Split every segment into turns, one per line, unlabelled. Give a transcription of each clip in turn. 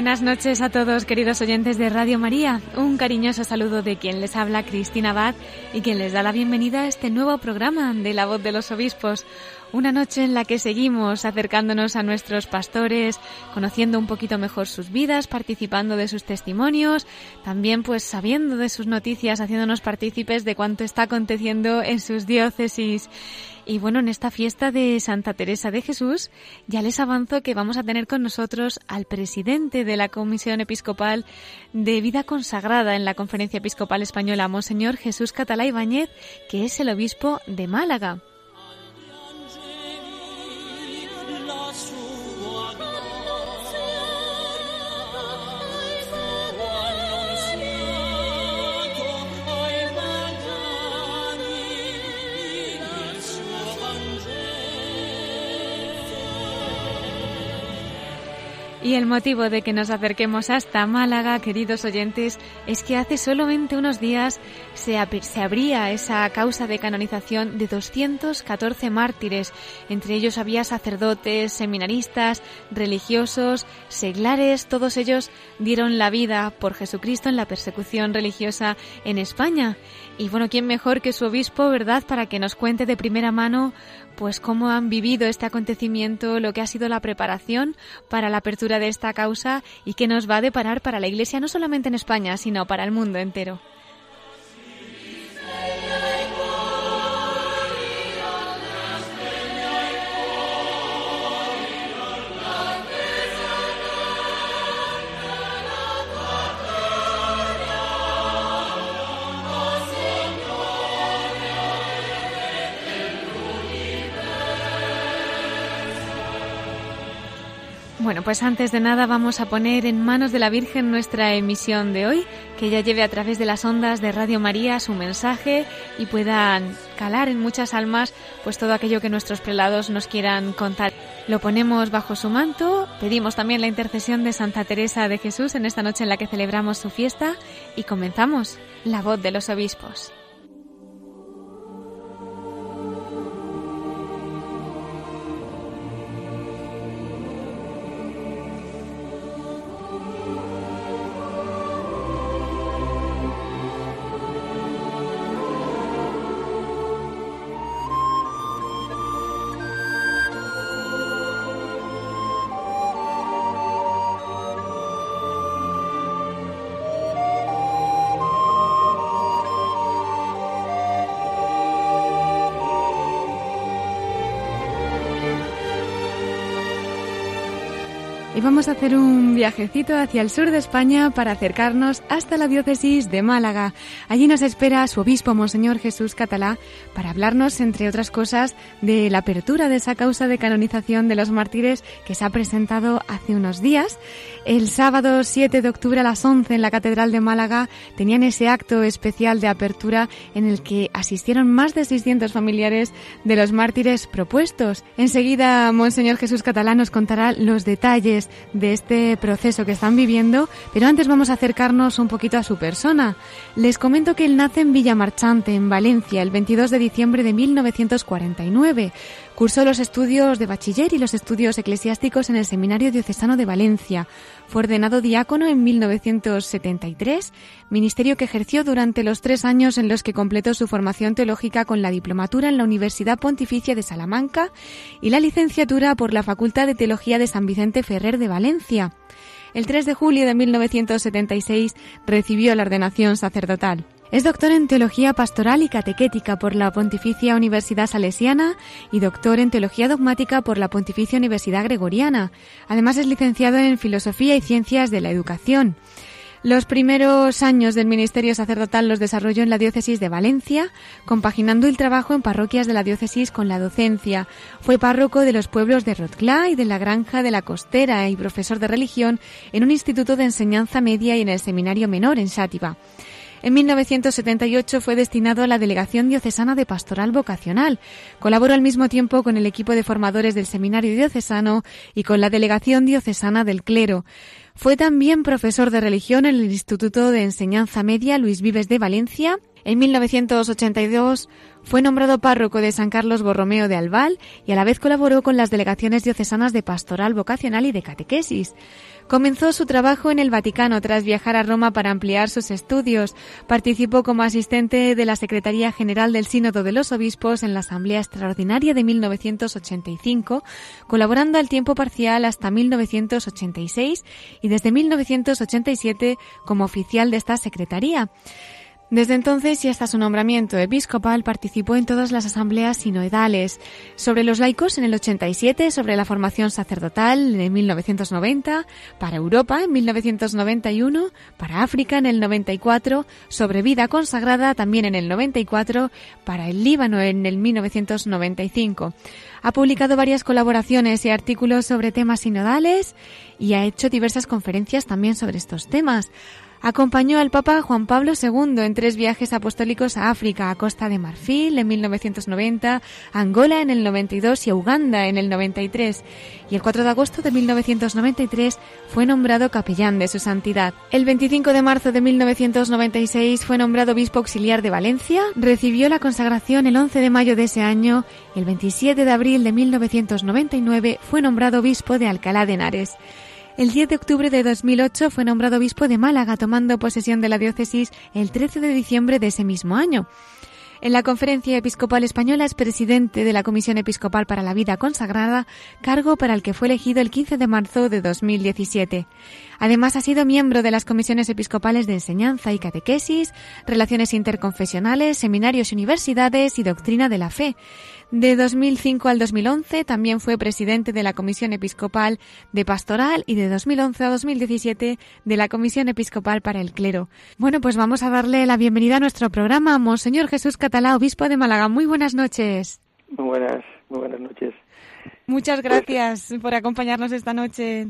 Buenas noches a todos, queridos oyentes de Radio María. Un cariñoso saludo de quien les habla, Cristina Abad, y quien les da la bienvenida a este nuevo programa de La Voz de los Obispos. Una noche en la que seguimos acercándonos a nuestros pastores, conociendo un poquito mejor sus vidas, participando de sus testimonios, también pues sabiendo de sus noticias, haciéndonos partícipes de cuánto está aconteciendo en sus diócesis. Y bueno, en esta fiesta de Santa Teresa de Jesús, ya les avanzo que vamos a tener con nosotros al presidente de la Comisión Episcopal de Vida Consagrada en la Conferencia Episcopal Española, Monseñor Jesús Catalá Ibáñez, que es el obispo de Málaga. Y el motivo de que nos acerquemos hasta Málaga, queridos oyentes, es que hace solamente unos días se, se, abría esa causa de canonización de 214 mártires. Entre ellos había sacerdotes, seminaristas, religiosos, seglares, todos ellos dieron la vida por Jesucristo en la persecución religiosa en España. Y bueno, ¿quién mejor que su obispo, verdad, para que nos cuente de primera mano pues cómo han vivido este acontecimiento, lo que ha sido la preparación para la apertura de esta causa y qué nos va a deparar para la Iglesia no solamente en España, sino para el mundo entero. Bueno, pues antes de nada vamos a poner en manos de la Virgen nuestra emisión de hoy, que ella lleve a través de las ondas de Radio María su mensaje y puedan calar en muchas almas pues todo aquello que nuestros prelados nos quieran contar. Lo ponemos bajo su manto, pedimos también la intercesión de Santa Teresa de Jesús en esta noche en la que celebramos su fiesta y comenzamos la voz de los obispos. Vamos a hacer un viajecito hacia el sur de España para acercarnos hasta la diócesis de Málaga. Allí nos espera su obispo, Monseñor Jesús Catalá, para hablarnos, entre otras cosas, de la apertura de esa causa de canonización de los mártires que se ha presentado hace unos días. El sábado 7 de octubre a las 11 en la Catedral de Málaga tenían ese acto especial de apertura en el que asistieron más de 600 familiares de los mártires propuestos. Enseguida, Monseñor Jesús Catalá nos contará los detalles de este proceso que están viviendo, pero antes vamos a acercarnos un poquito a su persona. Les comento que él nace en Villamarchante, en Valencia, el 22 de diciembre de 1949. Cursó los estudios de bachiller y los estudios eclesiásticos en el Seminario Diocesano de Valencia. Fue ordenado diácono en 1973, ministerio que ejerció durante los tres años en los que completó su formación teológica con la diplomatura en la Universidad Pontificia de Salamanca y la licenciatura por la Facultad de Teología de San Vicente Ferrer de Valencia. El 3 de julio de 1976 recibió la ordenación sacerdotal. Es doctor en Teología Pastoral y Catequética por la Pontificia Universidad Salesiana y doctor en Teología Dogmática por la Pontificia Universidad Gregoriana. Además es licenciado en Filosofía y Ciencias de la Educación. Los primeros años del ministerio sacerdotal los desarrolló en la diócesis de Valencia, compaginando el trabajo en parroquias de la diócesis con la docencia. Fue párroco de los pueblos de Rotclá y de la Granja de la Costera y profesor de religión en un instituto de enseñanza media y en el seminario menor en Sátiva. En 1978 fue destinado a la Delegación Diocesana de Pastoral Vocacional. Colaboró al mismo tiempo con el equipo de formadores del Seminario Diocesano y con la Delegación Diocesana del Clero. Fue también profesor de religión en el Instituto de Enseñanza Media Luis Vives de Valencia. En 1982 fue nombrado párroco de San Carlos Borromeo de Albal y a la vez colaboró con las delegaciones diocesanas de pastoral vocacional y de catequesis. Comenzó su trabajo en el Vaticano tras viajar a Roma para ampliar sus estudios. Participó como asistente de la Secretaría General del Sínodo de los Obispos en la Asamblea Extraordinaria de 1985, colaborando al tiempo parcial hasta 1986 y desde 1987 como oficial de esta Secretaría. Desde entonces y hasta su nombramiento episcopal participó en todas las asambleas sinoidales, sobre los laicos en el 87, sobre la formación sacerdotal en 1990, para Europa en 1991, para África en el 94, sobre vida consagrada también en el 94, para el Líbano en el 1995. Ha publicado varias colaboraciones y artículos sobre temas sinodales y ha hecho diversas conferencias también sobre estos temas. Acompañó al Papa Juan Pablo II en tres viajes apostólicos a África, a Costa de Marfil en 1990, a Angola en el 92 y a Uganda en el 93. Y el 4 de agosto de 1993 fue nombrado capellán de su santidad. El 25 de marzo de 1996 fue nombrado obispo auxiliar de Valencia, recibió la consagración el 11 de mayo de ese año y el 27 de abril de 1999 fue nombrado obispo de Alcalá de Henares. El 10 de octubre de 2008 fue nombrado obispo de Málaga, tomando posesión de la diócesis el 13 de diciembre de ese mismo año. En la Conferencia Episcopal Española es presidente de la Comisión Episcopal para la Vida Consagrada, cargo para el que fue elegido el 15 de marzo de 2017. Además, ha sido miembro de las comisiones episcopales de enseñanza y catequesis, relaciones interconfesionales, seminarios y universidades y doctrina de la fe. De 2005 al 2011 también fue presidente de la Comisión Episcopal de Pastoral y de 2011 a 2017 de la Comisión Episcopal para el Clero. Bueno, pues vamos a darle la bienvenida a nuestro programa. Monseñor Jesús Catalá, obispo de Málaga. Muy buenas noches.
Muy buenas, muy buenas noches.
Muchas gracias por acompañarnos esta noche.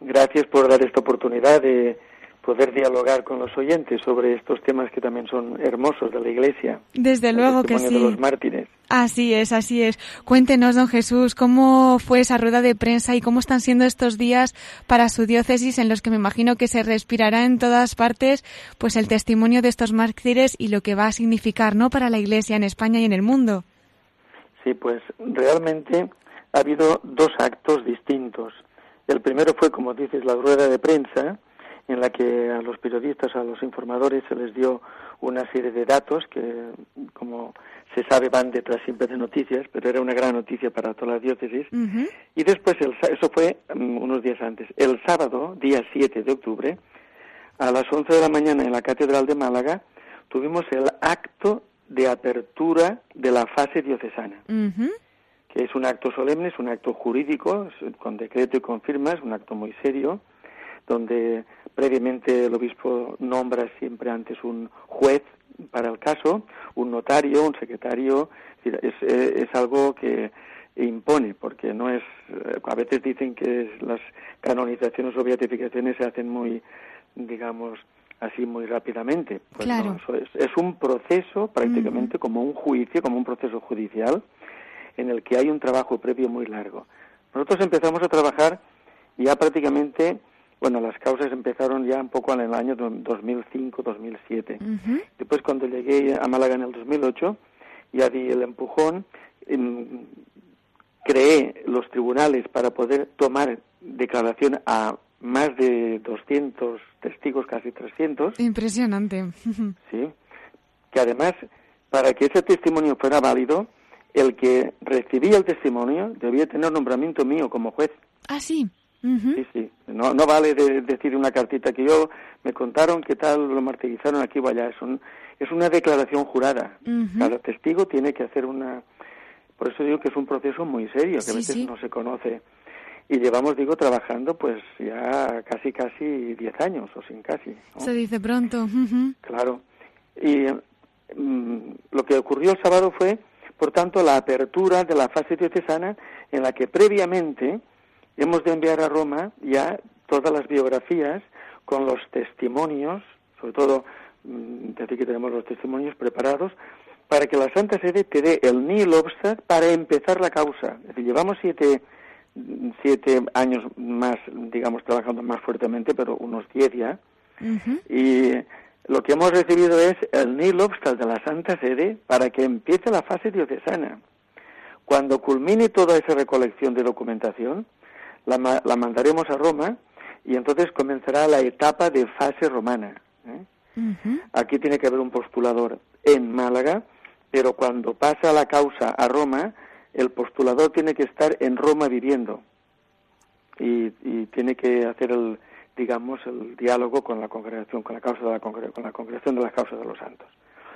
Gracias por dar esta oportunidad de poder dialogar con los oyentes sobre estos temas que también son hermosos de la Iglesia.
Desde luego que sí.
de los mártires.
Así es, así es. Cuéntenos, don Jesús, cómo fue esa rueda de prensa y cómo están siendo estos días para su diócesis en los que me imagino que se respirará en todas partes pues el testimonio de estos mártires y lo que va a significar, ¿no?, para la Iglesia en España y en el mundo.
Sí, pues realmente ha habido dos actos distintos. El primero fue, como dices, la rueda de prensa, en la que a los periodistas, a los informadores se les dio una serie de datos que, como se sabe, van detrás siempre de noticias, pero era una gran noticia para toda la diócesis. Y después, eso fue mm, unos días antes. El sábado, día 7 de octubre, a las 11 de la mañana en la Catedral de Málaga, tuvimos el acto de apertura de la fase diocesana. que es un acto solemne, es un acto jurídico, con decreto y con firmas, un acto muy serio, donde previamente el obispo nombra siempre antes un juez para el caso, un notario, un secretario, es, es, algo que impone, porque no es, a veces dicen que las canonizaciones o beatificaciones se hacen muy, digamos, así muy rápidamente. Pues
claro.
es, un proceso prácticamente como un juicio, como un proceso judicial, en el que hay un trabajo previo muy largo. Nosotros empezamos a trabajar ya prácticamente bueno, las causas empezaron ya un poco en el año 2005-2007. Después, cuando llegué a Málaga en el 2008, ya di el empujón, em, creé los tribunales para poder tomar declaración a más de 200 testigos, casi 300.
Impresionante.
Sí, que además, para que ese testimonio fuera válido, el que recibía el testimonio debía tener nombramiento mío como juez.
Ah, sí.
Sí, sí. No, no vale decir una cartita que yo me contaron que tal lo martirizaron aquí o allá. Es, es una declaración jurada. Cada testigo tiene que hacer una. Por eso digo que es un proceso muy serio, que a veces no se conoce. y llevamos, digo, trabajando pues ya casi, casi 10 años, o sin casi.
Se dice pronto.
Claro. Y mm, lo que ocurrió el sábado fue, por tanto, la apertura de la fase diocesana en la que previamente hemos de enviar a Roma ya todas las biografías con los testimonios, sobre todo, mm, decir que tenemos los testimonios preparados, para que la Santa Sede te dé el nihil obstat para empezar la causa. Es decir, llevamos siete, siete años más, digamos, trabajando más fuertemente, pero unos diez ya, y lo que hemos recibido es el nihil obstat de la Santa Sede para que empiece la fase diocesana. Cuando culmine toda esa recolección de documentación, la, la mandaremos a Roma y entonces comenzará la etapa de fase romana. ¿eh? Aquí tiene que haber un postulador en Málaga, pero cuando pasa la causa a Roma, el postulador tiene que estar en Roma viviendo y, tiene que hacer el, digamos, el diálogo con la congregación, con la causa de la con la congregación de las causas de los santos.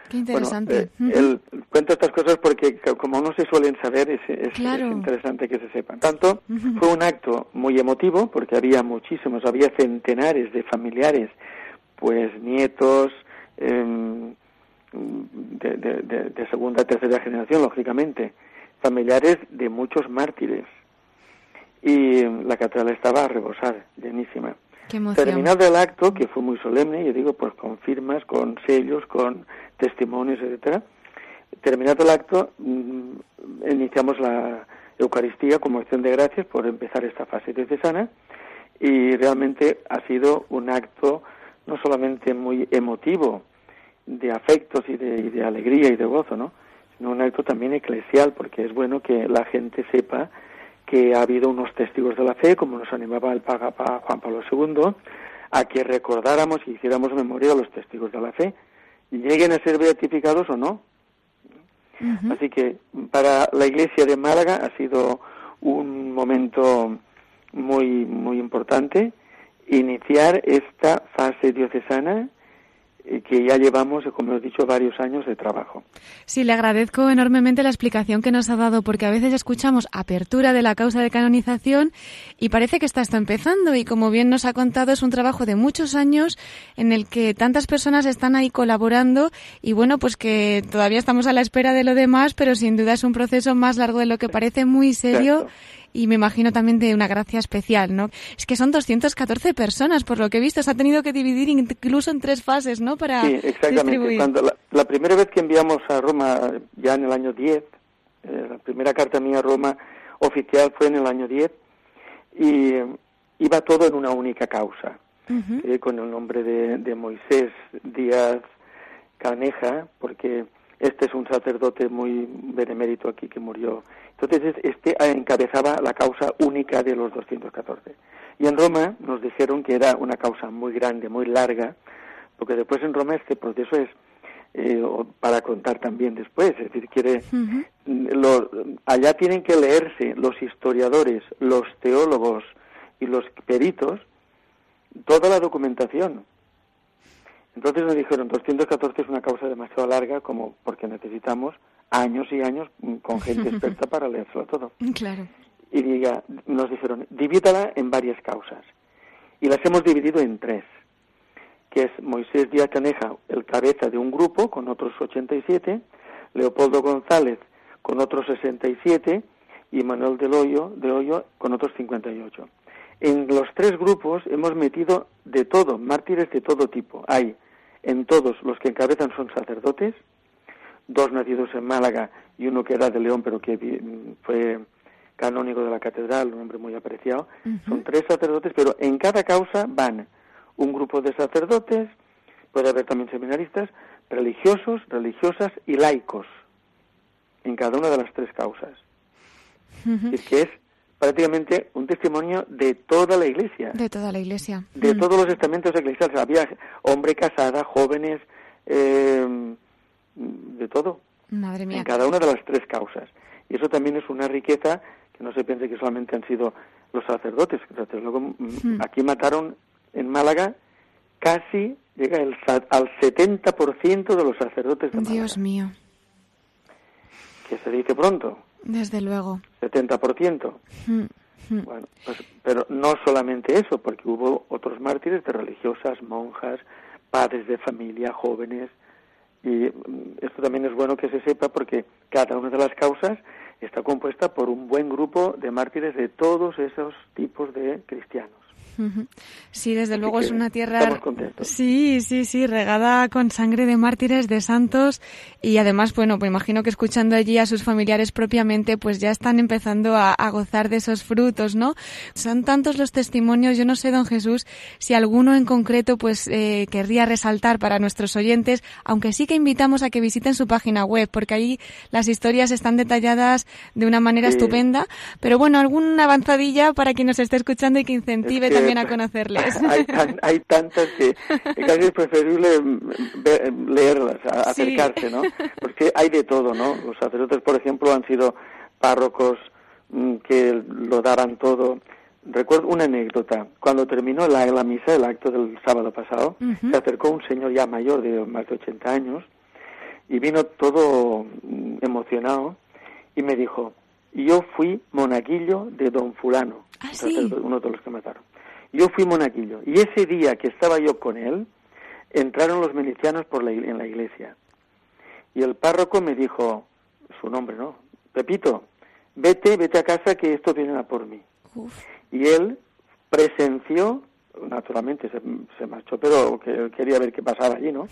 Qué interesante.
Eh, cuento estas cosas porque como no se suelen saber es, es, interesante que se sepan. Tanto fue un acto muy emotivo porque había muchísimos, había centenares de familiares, pues nietos em, de, de, de, segunda, tercera generación, lógicamente, familiares de muchos mártires. Y la catedral estaba rebosada, llenísima. Terminado el acto, que fue muy solemne, yo digo, pues con firmas, con sellos, con testimonios, etcétera. Terminado el acto, mm, iniciamos la Eucaristía como acción de gracias por empezar esta fase diocesana y realmente ha sido un acto no solamente muy emotivo, de afectos y de, y de alegría y de gozo, ¿no? sino un acto también eclesial, porque es bueno que la gente sepa que ha habido unos testigos de la fe, como nos animaba el Papa Juan Pablo II, a que recordáramos y hiciéramos memoria de los testigos de la fe, lleguen a ser beatificados o no. Así que para la Iglesia de Málaga ha sido un momento muy muy importante iniciar esta fase diocesana que ya llevamos, como he dicho, varios años de trabajo.
Sí, le agradezco enormemente la explicación que nos ha dado, porque a veces escuchamos apertura de la causa de canonización y parece que está empezando. Y como bien nos ha contado, es un trabajo de muchos años en el que tantas personas están ahí colaborando y bueno, pues que todavía estamos a la espera de lo demás, pero sin duda es un proceso más largo de lo que parece, muy serio y me imagino también de una gracia especial, ¿no? Es que son 214 personas, por lo que he visto, se ha tenido que dividir incluso en tres fases, ¿no? Para
sí, exactamente. Cuando la, primera vez que enviamos a Roma, ya en el año 10, eh, la primera carta mía a Roma oficial fue en el año 10, y iba todo en una única causa, eh, con el nombre de, de Moisés Díaz Caneja, porque este es un sacerdote muy benemérito aquí que murió entonces, este encabezaba la causa única de los 214. Y en Roma nos dijeron que era una causa muy grande, muy larga, porque después en Roma este proceso es eh, para contar también después, es decir, quiere, allá tienen que leerse los historiadores, los teólogos y los peritos toda la documentación. Entonces nos dijeron, 214 es una causa demasiado larga como porque necesitamos años y años con gente experta para leérselo todo.
Claro.
Y diga, nos dijeron, divídala en varias causas. Y las hemos dividido en tres, que es Moisés Díaz Caneja, el cabeza de un grupo con otros 87, Leopoldo González con otros 67 y Manuel del Hoyo, de Hoyo con otros 58. En los tres grupos hemos metido de todo, mártires de todo tipo. Hay en todos los que encabezan son sacerdotes, dos nacidos en Málaga y uno que era de León, pero que fue canónigo de la catedral, un hombre muy apreciado. Son tres sacerdotes, pero en cada causa van un grupo de sacerdotes, puede haber también seminaristas, religiosos, religiosas y laicos, en cada una de las tres causas. Es que es prácticamente un testimonio de toda la iglesia.
De toda la iglesia.
De todos los estamentos eclesiales. Había hombre casada, jóvenes, eh, de todo.
Madre mía.
En cada una de las tres causas. Y eso también es una riqueza que no se piense que solamente han sido los sacerdotes. Luego, mm, hmm. aquí mataron en Málaga casi, llega el, al 70% de los sacerdotes de Málaga.
Dios mío.
Que se dice pronto.
Desde luego.
70%. Hmm. Hmm. Bueno, pues, pero no solamente eso, porque hubo otros mártires de religiosas, monjas, padres de familia, jóvenes, y mm, esto también es bueno que se sepa porque cada una de las causas está compuesta por un buen grupo de mártires de todos esos tipos de cristianos.
Sí, desde luego es una tierra. Sí, sí, sí, regada con sangre de mártires, de santos y además, bueno, pues imagino que escuchando allí a sus familiares propiamente, pues ya están empezando a, gozar de esos frutos, ¿no? Son tantos los testimonios, yo no sé, don Jesús, si alguno en concreto, pues eh, querría resaltar para nuestros oyentes, aunque sí que invitamos a que visiten su página web, porque ahí las historias están detalladas de una manera estupenda, pero bueno, alguna avanzadilla para quien nos esté escuchando y que incentive también a conocerles.
Hay, tantas que, casi es preferible leerlas, acercarse, ¿no? Porque hay de todo, ¿no? Los sacerdotes, por ejemplo, han sido párrocos mm, que lo daban todo. Recuerdo una anécdota. Cuando terminó la, la misa, el acto del sábado pasado, se acercó un señor ya mayor de más de 80 años y vino todo mm, emocionado y me dijo, yo fui monaguillo de don fulano,
¿Ah,
uno de los que mataron. Yo fui monaguillo y ese día que estaba yo con él, entraron los milicianos por la, en la iglesia. Y el párroco me dijo, su nombre, ¿no? Pepito, vete, vete a casa que esto viene a por mí. Y él presenció, naturalmente se, marchó, pero que, quería ver qué pasaba allí, ¿no?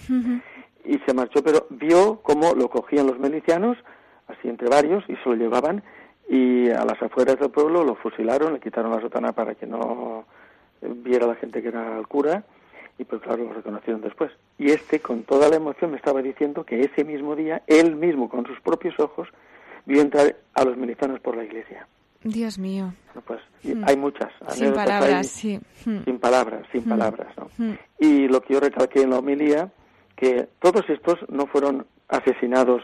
Y se marchó, pero vio cómo lo cogían los milicianos, así entre varios, y se lo llevaban, y a las afueras del pueblo lo fusilaron, le quitaron la sotana para que no viera la gente que era el cura y pues claro, lo reconocieron después. Y este, con toda la emoción, me estaba diciendo que ese mismo día, él mismo, con sus propios ojos, vio entrar a los militanos por la iglesia.
Dios mío.
pues hmm. hay muchas.
Sin palabras, sí.
Hmm. Sin palabras, sin hmm. palabras, ¿no? Y lo que yo recalqué en la homilía, que todos estos no fueron asesinados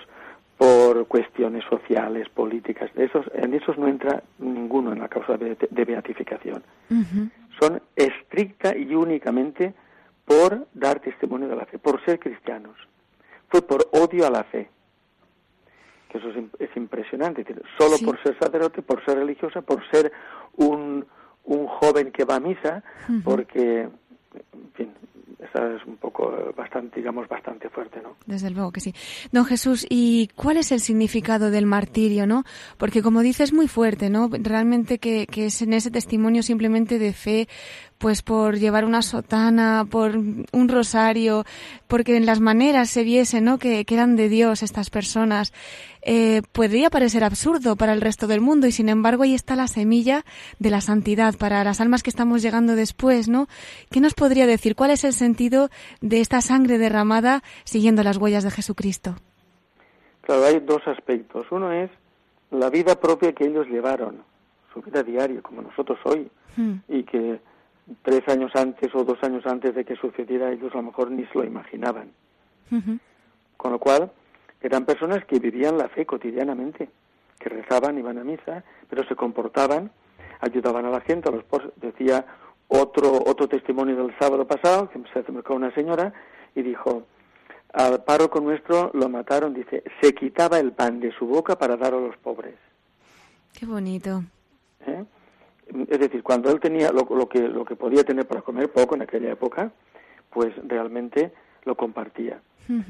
por cuestiones sociales, políticas. De esos, en esos no entra ninguno en la causa de, beatificación son estricta y únicamente por dar testimonio de la fe, por ser cristianos. Fue por odio a la fe. Que eso es, impresionante. Solo por ser sacerdote, por ser religiosa, por ser un, un joven que va a misa, porque, en fin, esa es un poco eh, bastante, digamos, bastante fuerte, ¿no?
Desde luego que sí. Don Jesús, ¿y cuál es el significado del martirio, no? Porque como dices, es muy fuerte, ¿no? Realmente que, que es en ese testimonio simplemente de fe, pues por llevar una sotana, por un rosario, porque en las maneras se viese, ¿no? Que, que eran de Dios estas personas. Eh, podría parecer absurdo para el resto del mundo y sin embargo ahí está la semilla de la santidad para las almas que estamos llegando después, ¿no? ¿Qué nos podría decir? ¿Cuál es el sentido de esta sangre derramada siguiendo las huellas de Jesucristo?
Claro, hay dos aspectos. Uno es la vida propia que ellos llevaron, su vida diaria, como nosotros hoy, hmm. y que tres años antes o dos años antes de que sucediera ellos a lo mejor ni se lo imaginaban. Con lo cual, eran personas que vivían la fe cotidianamente, que rezaban, iban a misa, pero se comportaban, ayudaban a la gente. A los decía otro otro testimonio del sábado pasado, que se acercó una señora y dijo, al párroco nuestro lo mataron, dice, se quitaba el pan de su boca para dar a los pobres.
Qué bonito.
¿Eh? Es decir, cuando él tenía lo, que, lo que podía tener para comer, poco en aquella época, pues realmente lo compartía.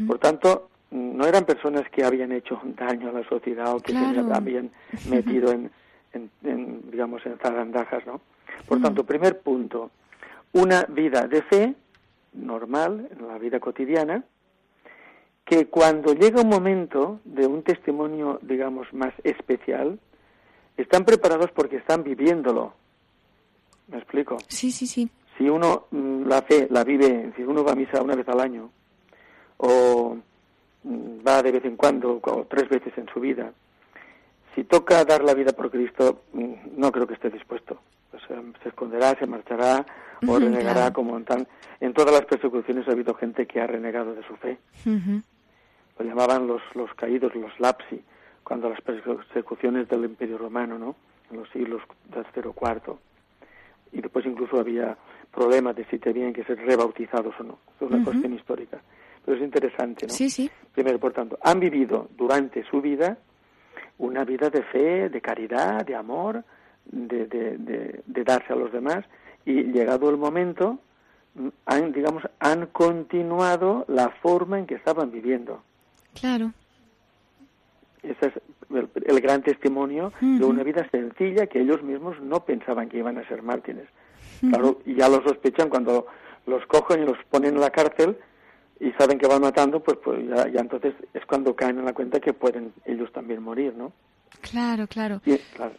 Por tanto, no eran personas que habían hecho daño a la sociedad o que se habían metido en, en, digamos, en zarandajas, ¿no? Por tanto, primer punto, una vida de fe normal, en la vida cotidiana, que cuando llega un momento de un testimonio, digamos, más especial, están preparados porque están viviéndolo. ¿Me explico?
Sí, sí, sí.
Si uno mm, la fe la vive, si uno va a misa una vez al año, o mm, va de vez en cuando, o tres veces en su vida, si toca dar la vida por Cristo, mm, no creo que esté dispuesto. se esconderá, se marchará o renegará como en, tan, en todas las persecuciones ha habido gente que ha renegado de su fe. Lo llamaban los, los caídos, los lapsi cuando las persecuciones del Imperio Romano, ¿no? En los siglos tercero cuarto. Y después incluso había problemas de si tenían que ser rebautizados o no. Es una cuestión histórica. Pero es interesante, ¿no?
Sí, sí.
Primero, por tanto, han vivido durante su vida una vida de fe, de caridad, de amor, de, de, darse a los demás y llegado el momento han digamos han continuado la forma en que estaban viviendo
claro
ese es el, gran testimonio de una vida sencilla que ellos mismos no pensaban que iban a ser mártires claro y ya lo sospechan cuando los cogen y los ponen en la cárcel y saben que van matando, pues, pues ya, ya, entonces es cuando caen en la cuenta que pueden ellos también morir, ¿no?
Claro, claro.
Y, claro.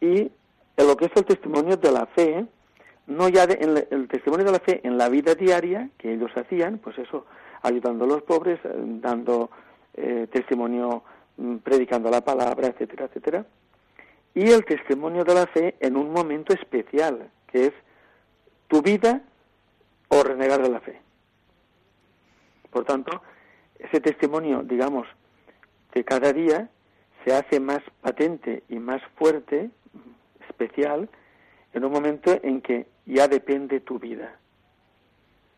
y en lo que es el testimonio de la fe, no ya de, en el testimonio de la fe en la vida diaria que ellos hacían, pues eso, ayudando a los pobres, eh, dando eh, testimonio, predicando la palabra, etcétera, etcétera. Y el testimonio de la fe en un momento especial, que es tu vida o renegar de la fe. Por tanto, ese testimonio, digamos, de cada día se hace más patente y más fuerte, especial, en un momento en que ya depende tu vida.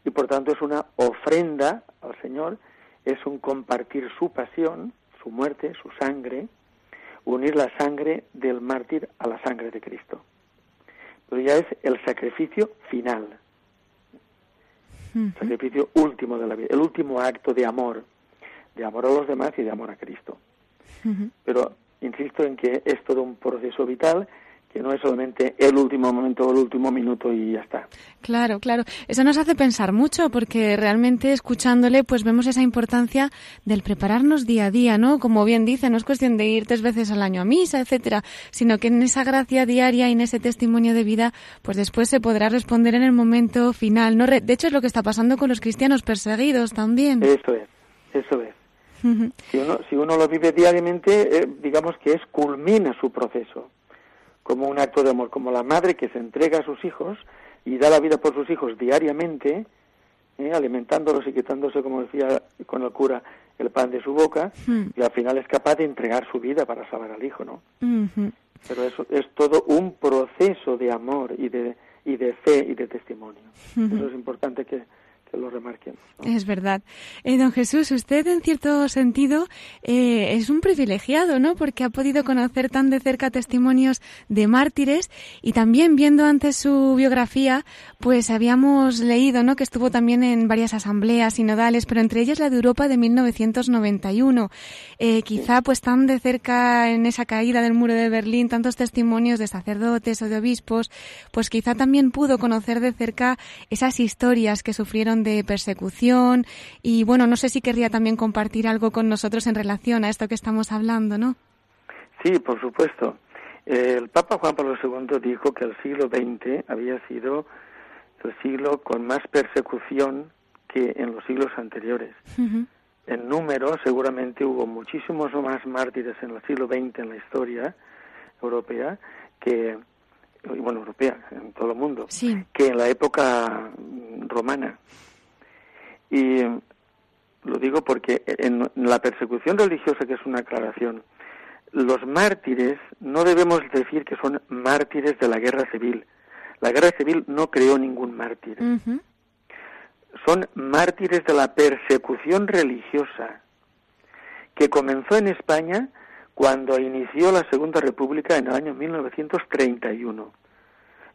Y por tanto es una ofrenda al Señor, es un compartir su pasión, su muerte, su sangre, unir la sangre del mártir a la sangre de Cristo. Pero ya es el sacrificio final sacrificio último de la vida, el último acto de amor, de amor a los demás y de amor a Cristo. Pero insisto en que es todo un proceso vital que no es solamente el último momento o el último minuto y ya está.
Claro, claro. Eso nos hace pensar mucho porque realmente escuchándole pues vemos esa importancia del prepararnos día a día, ¿no? Como bien dice, no es cuestión de ir tres veces al año a misa, etcétera, sino que en esa gracia diaria y en ese testimonio de vida pues después se podrá responder en el momento final, ¿no? De hecho es lo que está pasando con los cristianos perseguidos también.
Eso es, eso es. si, uno, si uno lo vive diariamente, eh, digamos que es culmina su proceso como un acto de amor, como la madre que se entrega a sus hijos y da la vida por sus hijos diariamente, ¿eh? alimentándolos y quitándose, como decía con el cura, el pan de su boca, hmm. y al final es capaz de entregar su vida para salvar al hijo, ¿no? Pero eso es todo un proceso de amor y de, y de fe y de testimonio. Eso es importante que, lo remarquen.
Es verdad. Eh, don Jesús, usted en cierto sentido eh, es un privilegiado, ¿no? Porque ha podido conocer tan de cerca testimonios de mártires y también viendo antes su biografía, pues habíamos leído, ¿no? Que estuvo también en varias asambleas sinodales, pero entre ellas la de Europa de 1991. Eh, quizá pues tan de cerca en esa caída del muro de Berlín, tantos testimonios de sacerdotes o de obispos, pues quizá también pudo conocer de cerca esas historias que sufrieron de persecución y bueno, no sé si querría también compartir algo con nosotros en relación a esto que estamos hablando, ¿no?
Sí, por supuesto. El Papa Juan Pablo II dijo que el siglo XX había sido el siglo con más persecución que en los siglos anteriores. En número, seguramente hubo muchísimos más mártires en el siglo XX en la historia europea que, bueno, europea, en todo el mundo, que en la época romana. Y lo digo porque en la persecución religiosa, que es una aclaración, los mártires no debemos decir que son mártires de la guerra civil. La guerra civil no creó ningún mártir. Son mártires de la persecución religiosa que comenzó en España cuando inició la Segunda República en el año 1931.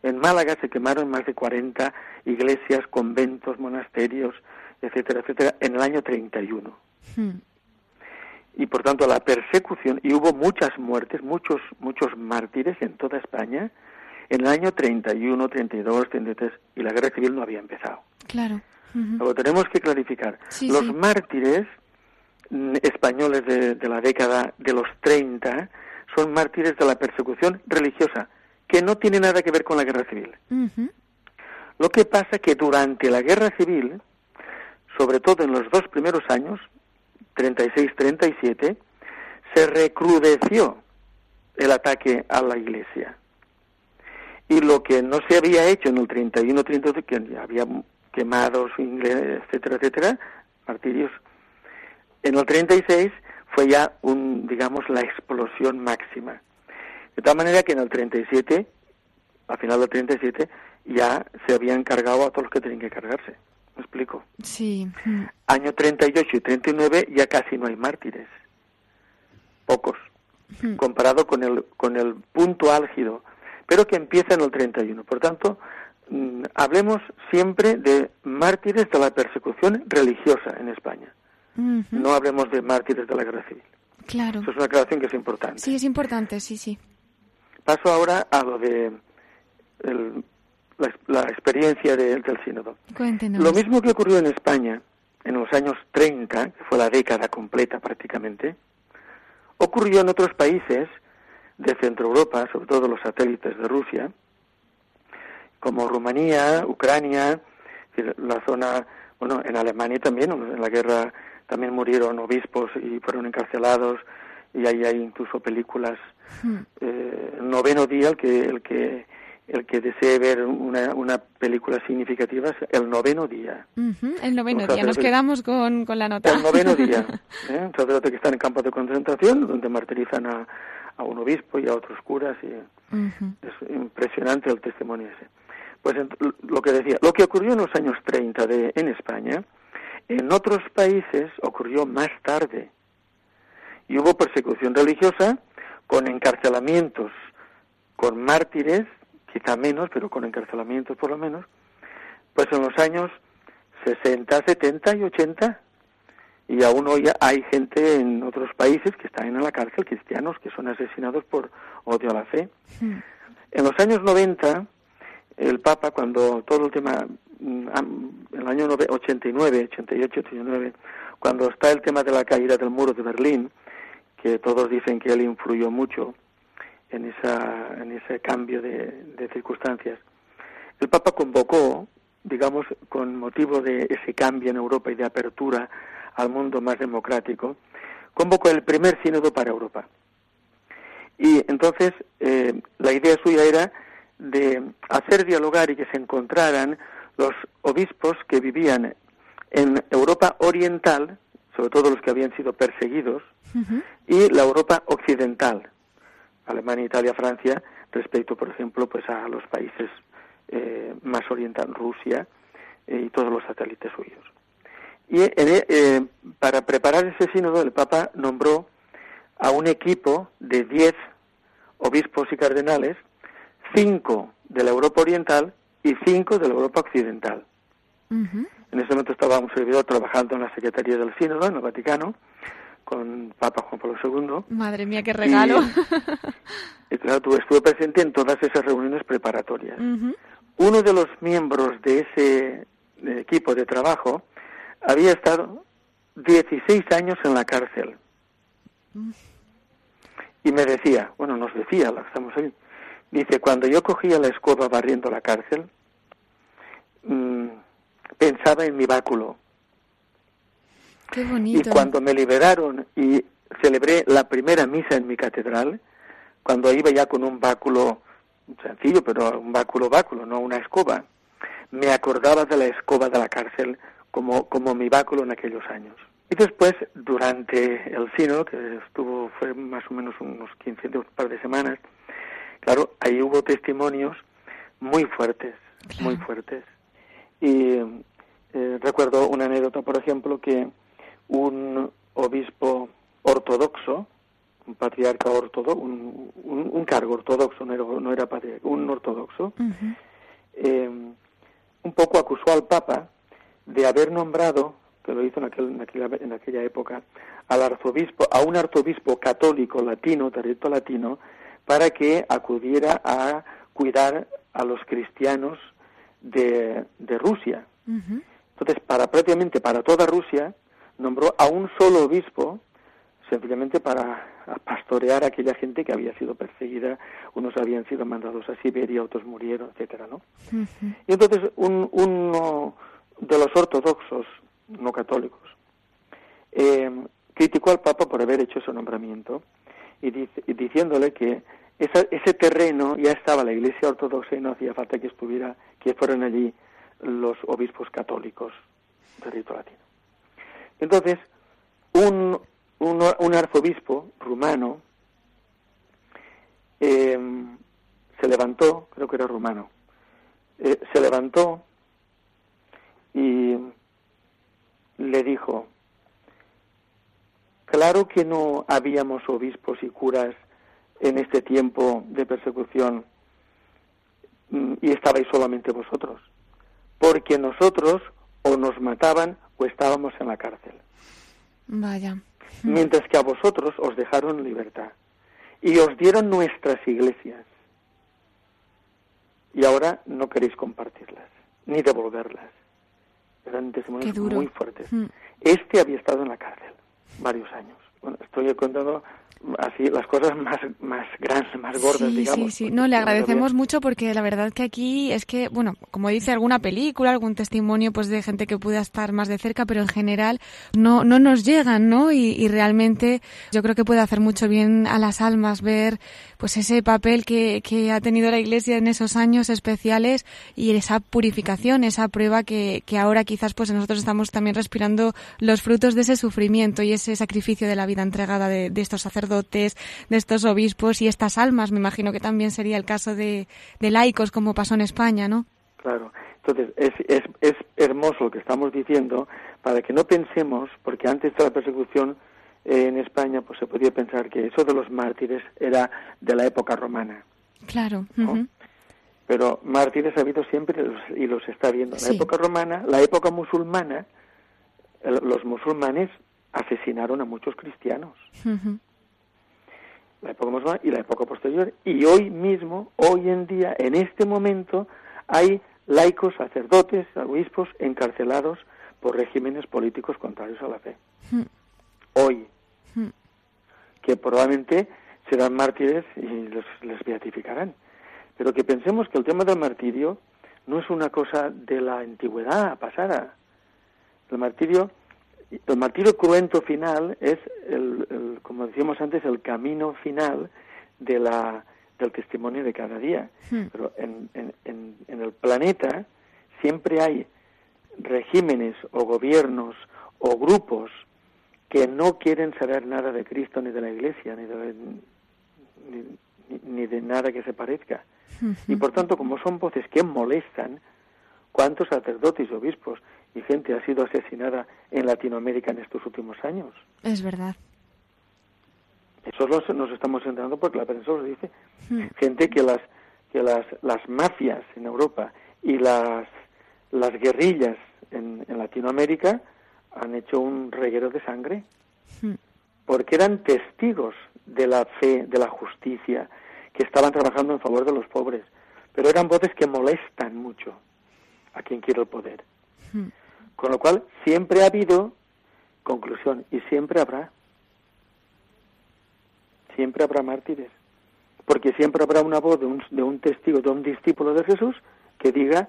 En Málaga se quemaron más de 40 iglesias, conventos, monasterios, etcétera, etcétera, en el año 31. Hmm. Y por tanto la persecución, y hubo muchas muertes, muchos, muchos mártires en toda España, en el año 31, 32, 33, y la guerra civil no había empezado.
Claro.
Lo tenemos que clarificar. los mártires españoles de, la década de los 30 son mártires de la persecución religiosa, que no tiene nada que ver con la guerra civil. Lo que pasa es que durante la guerra civil, sobre todo en los dos primeros años, 36-37, se recrudeció el ataque a la iglesia. Y lo que no se había hecho en el 31-32, que había quemados, etcétera, etcétera, martirios, en el 36 fue ya un, digamos, la explosión máxima. De tal manera que en el 37, a final del 37, ya se habían cargado a todos los que tenían que cargarse. ¿Me explico?
Sí.
Año 38 y 39 ya casi no hay mártires. Pocos. Comparado con el, con el punto álgido pero que empieza en el 31. Por tanto, mm, hablemos siempre de mártires de la persecución religiosa en España. No hablemos de mártires de la guerra civil.
Claro.
Eso es una aclaración que es importante.
Sí, es importante, sí, sí.
Paso ahora a lo de la, experiencia del sínodo.
Cuéntenos.
Lo mismo que ocurrió en España en los años 30, que fue la década completa prácticamente, ocurrió en otros países de Centro Europa, sobre todo los satélites de Rusia, como Rumanía, Ucrania, la zona, bueno, en Alemania también, en la guerra también murieron obispos y fueron encarcelados y ahí hay incluso películas. Hmm. Eh, el noveno día, el que, el que el que desee ver una, una película significativa el noveno día.
el noveno día, nos quedamos con, con, la nota.
El noveno día. ¿eh? Un sacerdote que está en campo de concentración, donde martirizan a, a un obispo y a otros curas, y es impresionante el testimonio ese. Pues lo que decía, lo que ocurrió en los años 30 de, en España, en otros países ocurrió más tarde. Y hubo persecución religiosa con encarcelamientos, con mártires quizá menos, pero con encarcelamientos por lo menos, pues en los años 60, 70 y 80, y aún hoy hay gente en otros países que están en la cárcel, cristianos, que son asesinados por odio a la fe. Hmm. En los años 90, el Papa, cuando todo el tema, el año 89, 88, 89, cuando está el tema de la caída del muro de Berlín, que todos dicen que él influyó mucho, en, esa, en ese cambio de, circunstancias. El Papa convocó, digamos, con motivo de ese cambio en Europa y de apertura al mundo más democrático, convocó el primer sínodo para Europa. Y entonces eh, la idea suya era de hacer dialogar y que se encontraran los obispos que vivían en Europa oriental, sobre todo los que habían sido perseguidos, y la Europa occidental, Alemania, Italia, Francia, respecto, por ejemplo, pues a los países eh, más orientales, Rusia eh, y todos los satélites suyos. Y eh, para preparar ese sínodo, el Papa nombró a un equipo de diez obispos y cardenales, cinco de la Europa Oriental y cinco de la Europa Occidental. En ese momento estaba un servidor trabajando en la Secretaría del Sínodo, en el Vaticano, con Papa Juan Pablo II.
Madre mía, qué regalo.
Y, claro, tú estuve presente en todas esas reuniones preparatorias. Uno de los miembros de ese equipo de trabajo había estado 16 años en la cárcel. Mm. Y me decía, bueno, nos decía, la estamos ahí, dice, cuando yo cogía la escoba barriendo la cárcel, mm, pensaba en mi báculo
y
cuando me liberaron y celebré la primera misa en mi catedral, cuando iba ya con un báculo sencillo, pero un báculo báculo, no una escoba, me acordaba de la escoba de la cárcel como, como mi báculo en aquellos años. Y después, durante el sino, que estuvo, fue más o menos unos 15, un par de semanas, claro, ahí hubo testimonios muy fuertes, muy fuertes. Y eh, recuerdo una anécdota, por ejemplo, que un obispo ortodoxo, un patriarca ortodoxo, un, un, cargo ortodoxo, no era, no era patriarca, un ortodoxo, eh, un poco acusó al Papa de haber nombrado, que lo hizo en, aquel, en, aquella, en aquella época, al arzobispo, a un arzobispo católico latino, territorio latino, para que acudiera a cuidar a los cristianos de, de Rusia. Entonces, para prácticamente para toda Rusia, nombró a un solo obispo sencillamente para pastorear a aquella gente que había sido perseguida, unos habían sido mandados a Siberia, otros murieron, etcétera, ¿no? Y entonces un, uno de los ortodoxos, no católicos, eh, criticó al Papa por haber hecho ese nombramiento y, diciéndole que ese terreno ya estaba la Iglesia ortodoxa y no hacía falta que estuviera, que fueran allí los obispos católicos del rito latino. Entonces, un, un, arzobispo rumano em, se levantó, creo que era rumano, eh, se levantó y le dijo, claro que no habíamos obispos y curas en este tiempo de persecución mm, y estabais solamente vosotros, porque nosotros o nos mataban o estábamos en la cárcel.
Vaya.
Mientras que a vosotros os dejaron libertad y os dieron nuestras iglesias. Y ahora no queréis compartirlas, ni devolverlas. Eran testimonios muy fuertes. Mm. Este había estado en la cárcel varios años. Bueno, estoy contando así las cosas más más grandes, más gordas, digamos.
Sí, sí, no, le agradecemos mucho porque la verdad que aquí es que, bueno, como dice alguna película, algún testimonio pues de gente que pueda estar más de cerca, pero en general no no nos llegan, ¿no? Y, y realmente yo creo que puede hacer mucho bien a las almas ver pues ese papel que, que ha tenido la Iglesia en esos años especiales y esa purificación, esa prueba que, que ahora quizás pues nosotros estamos también respirando los frutos de ese sufrimiento y ese sacrificio de la vida entregada de, de estos sacerdotes de estos obispos y estas almas. Me imagino que también sería el caso de, laicos, como pasó en España, ¿no?
Claro. Entonces, es, es, es hermoso lo que estamos diciendo para que no pensemos, porque antes de la persecución eh, en España, pues se podía pensar que eso de los mártires era de la época romana.
Claro.
Pero mártires ha habido siempre y los está viendo. La época romana, la época musulmana, los musulmanes asesinaron a muchos cristianos la época musulmana y la época posterior. Y hoy mismo, hoy en día, en este momento, hay laicos, sacerdotes, obispos encarcelados por regímenes políticos contrarios a la fe. Hmm. Hoy. Hmm. Que probablemente serán mártires y los, les beatificarán. Pero que pensemos que el tema del martirio no es una cosa de la antigüedad pasada. El martirio el martirio cruento final es, el, como decíamos antes, el camino final de la, del testimonio de cada día. Hmm. Pero en, en, en, el planeta siempre hay regímenes o gobiernos o grupos que no quieren saber nada de Cristo ni de la Iglesia ni de, ni, de nada que se parezca. Hmm. Y por tanto, como son voces que molestan, ¿cuántos sacerdotes y obispos y gente ha sido asesinada en Latinoamérica en estos últimos años.
Es verdad.
Eso nos estamos enterando porque la prensa lo dice. Hmm. Gente que las que las, las mafias en Europa y las las guerrillas en, en Latinoamérica han hecho un reguero de sangre hmm. porque eran testigos de la fe, de la justicia, que estaban trabajando en favor de los pobres, pero eran voces que molestan mucho a quien quiere el poder. Hmm. Con lo cual, siempre ha habido conclusión y siempre habrá. Siempre habrá mártires. Porque siempre habrá una voz de un, de un testigo, de un discípulo de Jesús, que diga,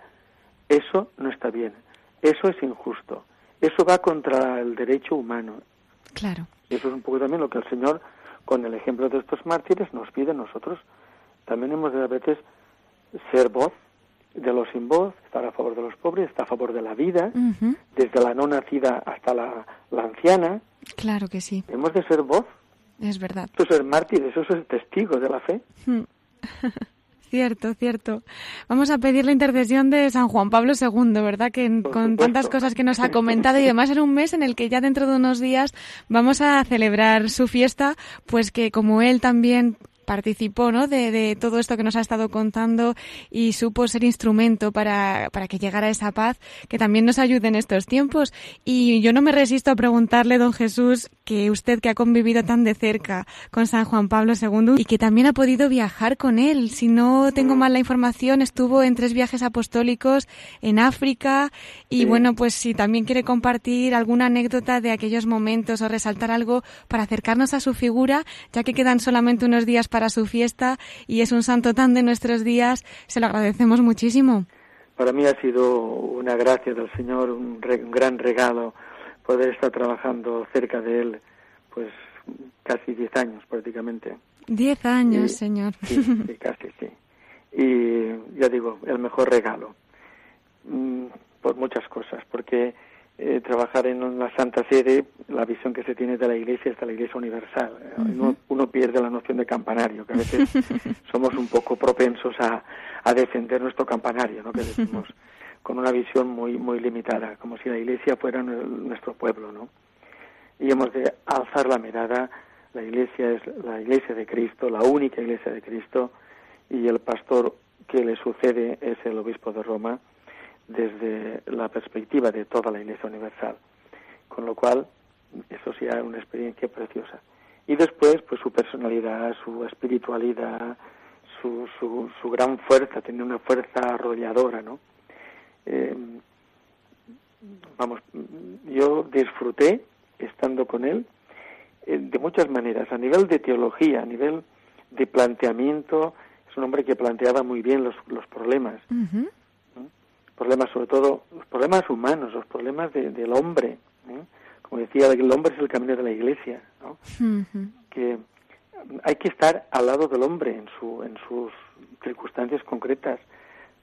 eso no está bien, eso es injusto, eso va contra el derecho humano.
Claro.
Eso es un poco también lo que el Señor, con el ejemplo de estos mártires, nos pide a nosotros. También hemos de a veces ser voz de los sin voz, estar a favor de los pobres, está a favor de la vida, desde la no nacida hasta la, anciana.
Claro que sí.
Hemos de ser voz.
Es verdad.
Eso es el mártir, eso es testigo de la fe.
Cierto, cierto. Vamos a pedir la intercesión de San Juan Pablo II, ¿verdad? Que con tantas cosas que nos ha comentado y además en un mes en el que ya dentro de unos días vamos a celebrar su fiesta, pues que como él también participó ¿no? de, de, todo esto que nos ha estado contando y supo ser instrumento para, para que llegara esa paz que también nos ayude en estos tiempos. Y yo no me resisto a preguntarle, don Jesús, que usted que ha convivido tan de cerca con San Juan Pablo II y que también ha podido viajar con él. Si no tengo mal la información, estuvo en tres viajes apostólicos en África y bueno, pues si también quiere compartir alguna anécdota de aquellos momentos o resaltar algo para acercarnos a su figura, ya que quedan solamente unos días para su fiesta y es un santo tan de nuestros días, se lo agradecemos muchísimo.
Para mí ha sido una gracia del Señor, un, gran regalo poder estar trabajando cerca de Él, pues casi diez años prácticamente.
Diez años, Señor.
Sí, casi sí. Y ya digo, el mejor regalo, mm, por muchas cosas, porque eh, trabajar en la Santa Sede, la visión que se tiene de la Iglesia es de la Iglesia universal. uno, pierde la noción de campanario, que a veces somos un poco propensos a, a defender nuestro campanario, ¿no? que decimos, con una visión muy, muy limitada, como si la Iglesia fuera nuestro pueblo. ¿no? Y hemos de alzar la mirada, la Iglesia es la Iglesia de Cristo, la única Iglesia de Cristo, y el pastor que le sucede es el obispo de Roma desde la perspectiva de toda la Iglesia Universal. Con lo cual, eso sí es una experiencia preciosa. Y después, pues su personalidad, su espiritualidad, su, su, su gran fuerza, tiene una fuerza arrolladora, ¿no? Eh, vamos, yo disfruté estando con él eh, de muchas maneras, a nivel de teología, a nivel de planteamiento, es un hombre que planteaba muy bien los, los problemas, problemas sobre todo, los problemas humanos, los problemas del hombre, ¿eh? como decía, el hombre es el camino de la iglesia, ¿no? que hay que estar al lado del hombre en, su, en sus circunstancias concretas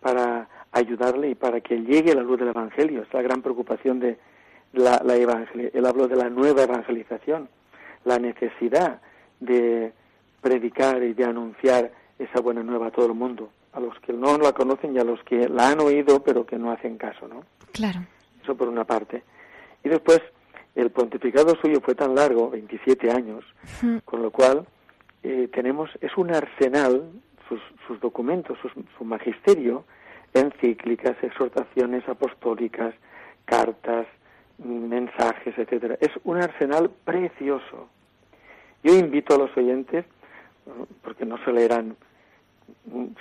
para ayudarle y para que llegue la luz del Evangelio. Es la gran preocupación de la, la Él habló de la nueva evangelización, la necesidad de predicar y de anunciar esa buena nueva a todo el mundo, a los que no la conocen y a los que la han oído pero que no hacen caso, ¿no?
Claro.
Eso por una parte. Y después, el pontificado suyo fue tan largo, 27 años, con lo cual eh, tenemos, es un arsenal, sus, sus documentos, su magisterio, encíclicas, exhortaciones apostólicas, cartas, mensajes, etcétera. Es un arsenal precioso. Yo invito a los oyentes, porque no se leerán,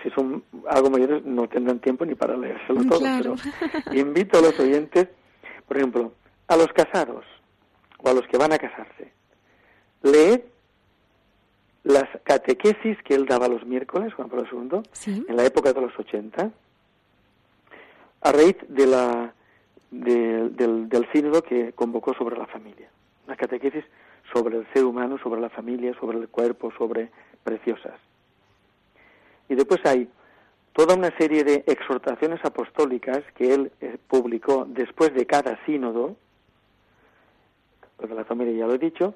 si son algo mayores no tendrán tiempo ni para leérselo todo, pero invito a los oyentes, por ejemplo, a los casados o a los que van a casarse, leed las catequesis que él daba los miércoles, Juan Pablo II, en la época de los 80, a raíz de la, del, del sínodo que convocó sobre la familia. Una catequesis sobre el ser humano, sobre la familia, sobre el cuerpo, sobre preciosas. Y después hay toda una serie de exhortaciones apostólicas que él eh, publicó después de cada sínodo, de la familia ya lo he dicho,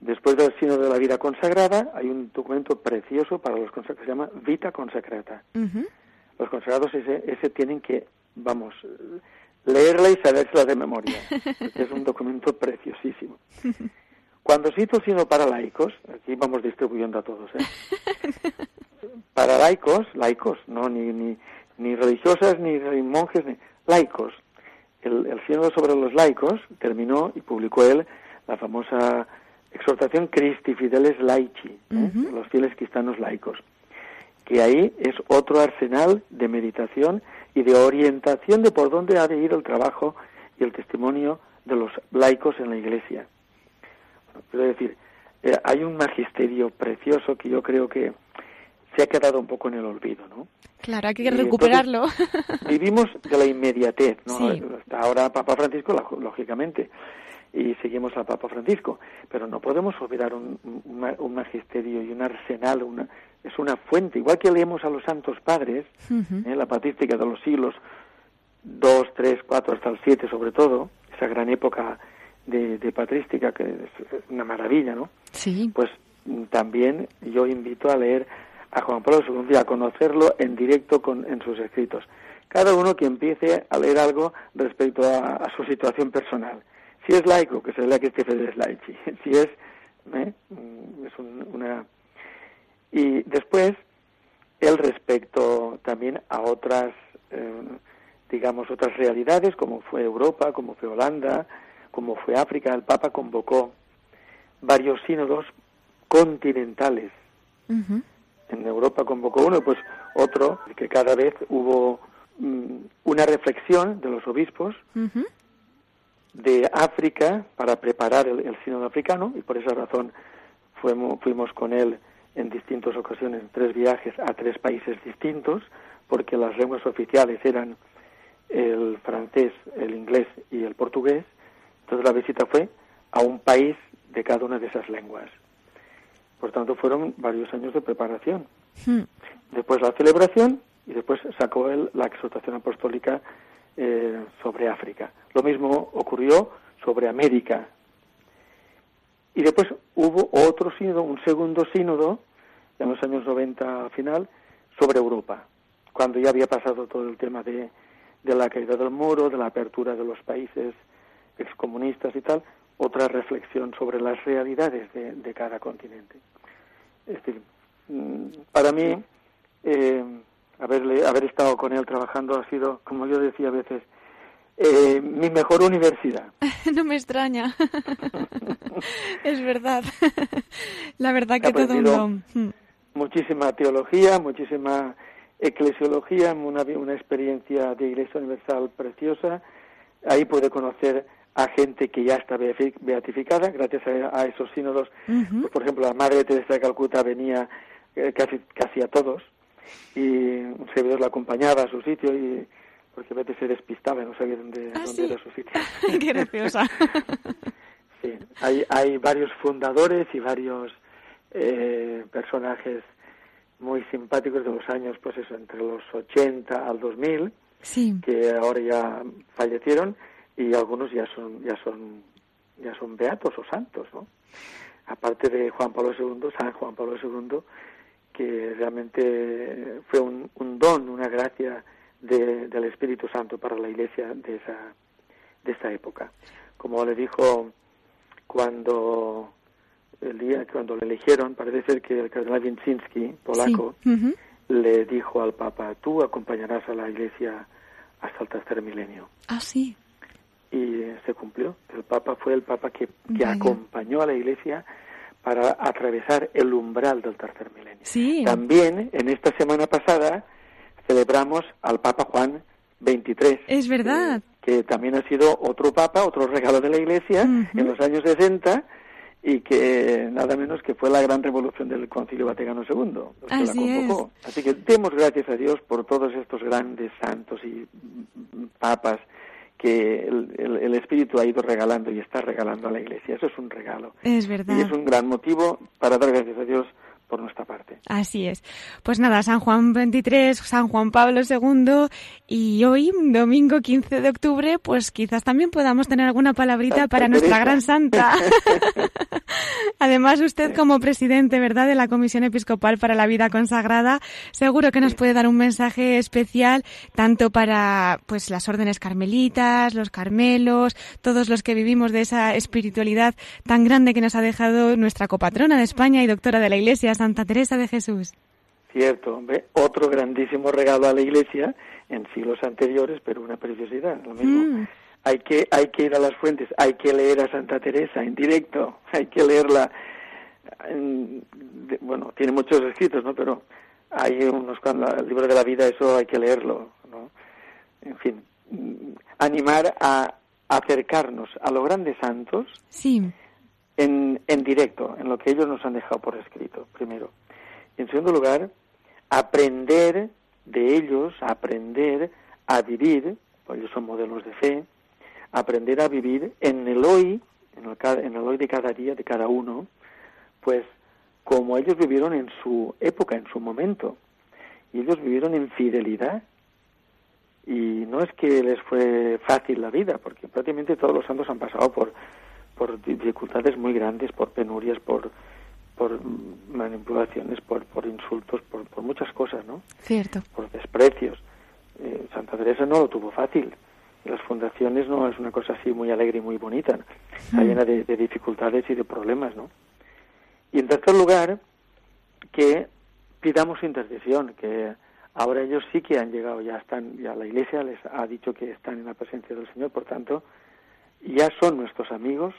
después del sínodo de la vida consagrada hay un documento precioso para los consagrados que se llama Vita Consacrata. Los consagrados ese, ese tienen que vamos, leerla y sabérsela de memoria. Es un documento preciosísimo. Cuando se hizo sino para laicos, aquí vamos distribuyendo a todos, ¿eh? para laicos, laicos, no ni, ni, ni religiosas, ni monjes, ni laicos. El, el sínodo sobre los laicos terminó y publicó él la famosa exhortación Christi Fideles Laici, ¿eh? los fieles cristianos laicos, que ahí es otro arsenal de meditación y de orientación de por dónde ha de ir el trabajo y el testimonio de los laicos en la Iglesia. quiero decir, eh, hay un magisterio precioso que yo creo que se ha quedado un poco en el olvido, ¿no?
Claro, hay que recuperarlo.
vivimos de la inmediatez, ¿no? Hasta ahora Papa Francisco, lógicamente, y seguimos al Papa Francisco, pero no podemos olvidar un, un magisterio y un arsenal, una, es una fuente, igual que leemos a los santos padres, ¿eh? la patrística de los siglos 2, 3, 4 hasta el 7 sobre todo, esa gran época de, patrística que es una maravilla, ¿no?
Sí.
Pues mm, también yo invito a leer a Juan Pablo II, a conocerlo en directo con, en sus escritos. Cada uno que empiece a leer algo respecto a, su situación personal. Si es laico, que se lea que es laici. Si es, ¿eh? Mm, es una y después, el respecto también a otras, eh, digamos, otras realidades, como fue Europa, como fue Holanda, como fue África, el Papa convocó varios sínodos continentales. En Europa convocó uno, pues otro, que cada vez hubo mm, una reflexión de los obispos de África para preparar el, el, sínodo africano, y por esa razón fuimos, fuimos con él en distintas ocasiones, tres viajes a tres países distintos, porque las lenguas oficiales eran el francés, el inglés y el portugués. Entonces la visita fue a un país de cada una de esas lenguas. Por tanto, fueron varios años de preparación. Hmm. Después la celebración y después sacó él la exhortación apostólica eh, sobre África. Lo mismo ocurrió sobre América, y después hubo otro sínodo, un segundo sínodo, en los años 90 final, sobre Europa, cuando ya había pasado todo el tema de, de la caída del muro, de la apertura de los países excomunistas y tal, otra reflexión sobre las realidades de, cada continente. Es decir, mm, para mí, eh, haberle, haber estado con él trabajando ha sido, como yo decía a veces, eh, mi mejor universidad.
no me extraña. es verdad. La verdad que todo un don. Hmm.
Muchísima teología, muchísima eclesiología, una, una experiencia de Iglesia Universal preciosa. Ahí puede conocer a gente que ya está beatificada gracias a, esos sínodos. Pues, por ejemplo, la Madre Teresa de Calcuta venía eh, casi, casi a todos y un servidor la acompañaba a su sitio y porque a veces se despistaba y no sabía dónde,
¿Ah,
dónde era su sitio.
¡Qué graciosa!
sí, hay, hay varios fundadores y varios eh, personajes muy simpáticos de los años, pues eso, entre los 80 al 2000, que ahora ya fallecieron y algunos ya son, ya son, ya son beatos o santos, ¿no? Aparte de Juan Pablo II, San Juan Pablo II, que realmente fue un, un don, una gracia del Espíritu Santo para la Iglesia de esa de esta época. Como le dijo cuando el día cuando le eligieron, parece ser que el cardenal Winczynski, polaco, le dijo al Papa, tú acompañarás a la Iglesia hasta el tercer milenio.
Ah, sí.
Se cumplió. El Papa fue el Papa que, que acompañó a la Iglesia para atravesar el umbral del tercer milenio.
Sí.
También, en esta semana pasada, celebramos al Papa Juan XXIII.
Es verdad.
Que, también ha sido otro Papa, otro regalo de la Iglesia en los años 60 y que nada menos que fue la gran revolución del Concilio Vaticano II.
Así Es.
Así que demos gracias a Dios por todos estos grandes santos y papas que el, el, Espíritu ha ido regalando y está regalando a la Iglesia. Eso es un regalo.
Es verdad.
Y es un gran motivo para dar gracias a Dios por nuestra parte.
Así es. Pues nada, San Juan 23, San Juan Pablo II y hoy, domingo 15 de octubre, pues quizás también podamos tener alguna palabrita para nuestra gran santa. Además, usted como presidente, ¿verdad?, de la Comisión Episcopal para la Vida Consagrada, seguro que nos puede dar un mensaje especial tanto para pues las órdenes carmelitas, los carmelos, todos los que vivimos de esa espiritualidad tan grande que nos ha dejado nuestra copatrona de España y doctora de la Iglesia, Santa Teresa de Jesús.
Cierto, hombre, otro grandísimo regalo a la Iglesia en siglos anteriores, pero una preciosidad, lo mismo. Mm. Hay que, hay que ir a las fuentes, hay que leer a Santa Teresa en directo, hay que leerla. bueno, tiene muchos escritos, ¿no? Pero hay unos cuando el libro de la vida, eso hay que leerlo, ¿no? En fin, animar a acercarnos a los grandes santos.
Sí
en, en directo, en lo que ellos nos han dejado por escrito, primero. Y en segundo lugar, aprender de ellos, aprender a vivir, porque ellos son modelos de fe, aprender a vivir en el hoy, en el, en el hoy de cada día, de cada uno, pues como ellos vivieron en su época, en su momento. Y ellos vivieron en fidelidad. Y no es que les fue fácil la vida, porque prácticamente todos los santos han pasado por por dificultades muy grandes, por penurias, por, por manipulaciones, por, por insultos, por, por muchas cosas, ¿no?
Cierto.
Por desprecios. Eh, Santa Teresa no lo tuvo fácil. Las fundaciones no es una cosa así muy alegre y muy bonita. Está mm. llena de, de, dificultades y de problemas, ¿no? Y en tercer lugar, que pidamos intercesión, que ahora ellos sí que han llegado, ya están, ya la Iglesia les ha dicho que están en la presencia del Señor, por tanto, ya son nuestros amigos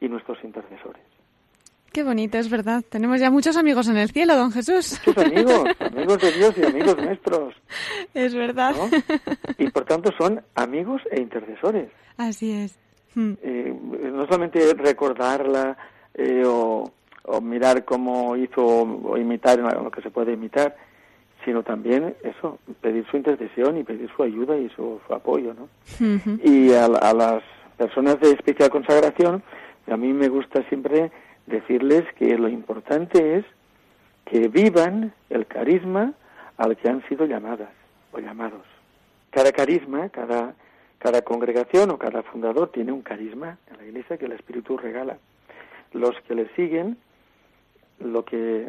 y nuestros intercesores.
Qué bonito, es verdad. Tenemos ya muchos amigos en el cielo, don Jesús.
Muchos amigos, amigos de Dios y amigos nuestros.
Es verdad.
Y por tanto son amigos e intercesores.
Así es.
Hmm. Eh, no solamente recordarla eh, o, mirar cómo hizo o imitar lo que se puede imitar, sino también eso, pedir su intercesión y pedir su ayuda y su, apoyo, ¿no? Y a, a las personas de especial consagración, a mí me gusta siempre decirles que lo importante es que vivan el carisma al que han sido llamadas o llamados. Cada carisma, cada, cada congregación o cada fundador tiene un carisma en la iglesia que el Espíritu regala. Los que le siguen, lo que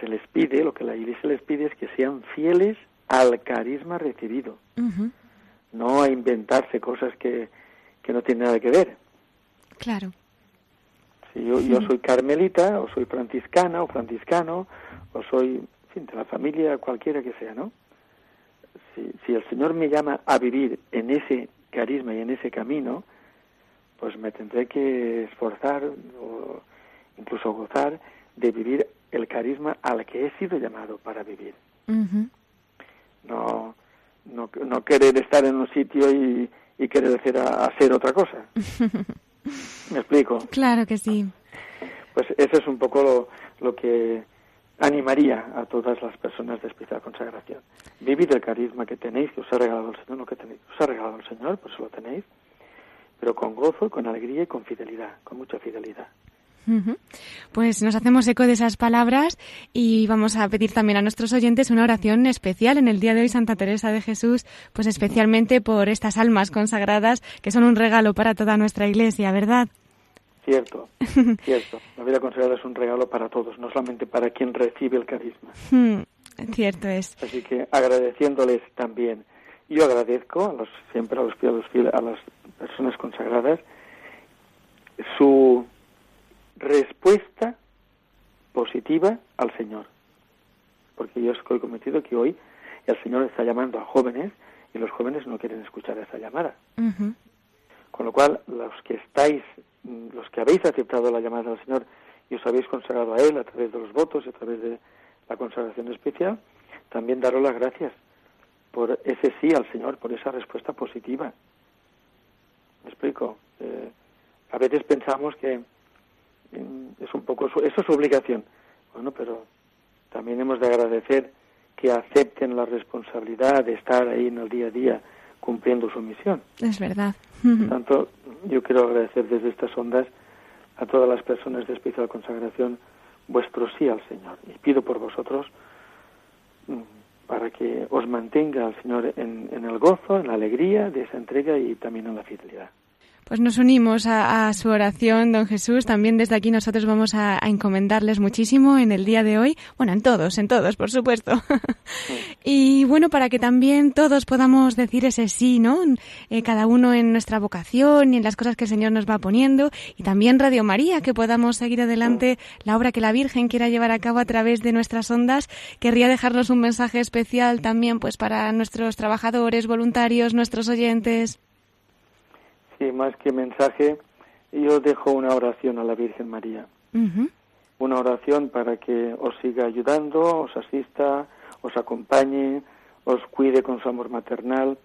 se les pide, lo que la iglesia les pide es que sean fieles al carisma recibido, no a inventarse cosas que, que no tiene nada que ver.
Claro.
Si yo, yo soy carmelita, o soy franciscana, o franciscano, o soy, en fin, de la familia cualquiera que sea, ¿no? si, si el Señor me llama a vivir en ese carisma y en ese camino, pues me tendré que esforzar o incluso gozar de vivir el carisma al que he sido llamado para vivir. no, no, no, querer estar en un sitio y, y querer hacer, hacer otra cosa. ¿Me explico?
Claro que sí.
Pues eso es un poco lo, lo que animaría a todas las personas de especial consagración. Vivid el carisma que tenéis, que os ha regalado el Señor, lo que tenéis, os ha regalado el Señor, pues lo tenéis, pero con gozo, con alegría y con fidelidad, con mucha fidelidad.
Pues nos hacemos eco de esas palabras y vamos a pedir también a nuestros oyentes una oración especial en el día de hoy, Santa Teresa de Jesús, pues especialmente por estas almas consagradas que son un regalo para toda nuestra Iglesia, ¿verdad?
Cierto, cierto. La vida consagrada es un regalo para todos, no solamente para quien recibe el carisma.
cierto es.
Así que agradeciéndoles también. Yo agradezco a los, siempre a los, a las personas consagradas su respuesta positiva al Señor. Porque yo estoy cometido que hoy el Señor está llamando a jóvenes y los jóvenes no quieren escuchar esa llamada. Con lo cual, los que estáis, los que habéis aceptado la llamada del Señor y os habéis consagrado a Él a través de los votos y a través de la consagración especial, también daros las gracias por ese sí al Señor, por esa respuesta positiva. ¿Me explico? Eh, a veces pensamos que es un poco eso es su obligación. Bueno pero también hemos de agradecer que acepten la responsabilidad de estar ahí en el día a día cumpliendo su misión.
Es verdad.
Por tanto yo quiero agradecer desde estas ondas a todas las personas de especial consagración vuestro sí al Señor. Y pido por vosotros mm, para que os mantenga el Señor en, en el gozo, en la alegría de esa entrega y también en la fidelidad.
Pues nos unimos a, su oración, don Jesús. También desde aquí nosotros vamos a, encomendarles muchísimo en el día de hoy. Bueno, en todos, en todos, por supuesto. y bueno, para que también todos podamos decir ese sí, ¿no? Eh, cada uno en nuestra vocación y en las cosas que el Señor nos va poniendo. Y también Radio María, que podamos seguir adelante la obra que la Virgen quiera llevar a cabo a través de nuestras ondas. Querría dejarnos un mensaje especial también, pues, para nuestros trabajadores, voluntarios, nuestros oyentes.
Sí, más que mensaje, yo dejo una oración a la Virgen María. Una oración para que os siga ayudando, os asista, os acompañe, os cuide con su amor maternal,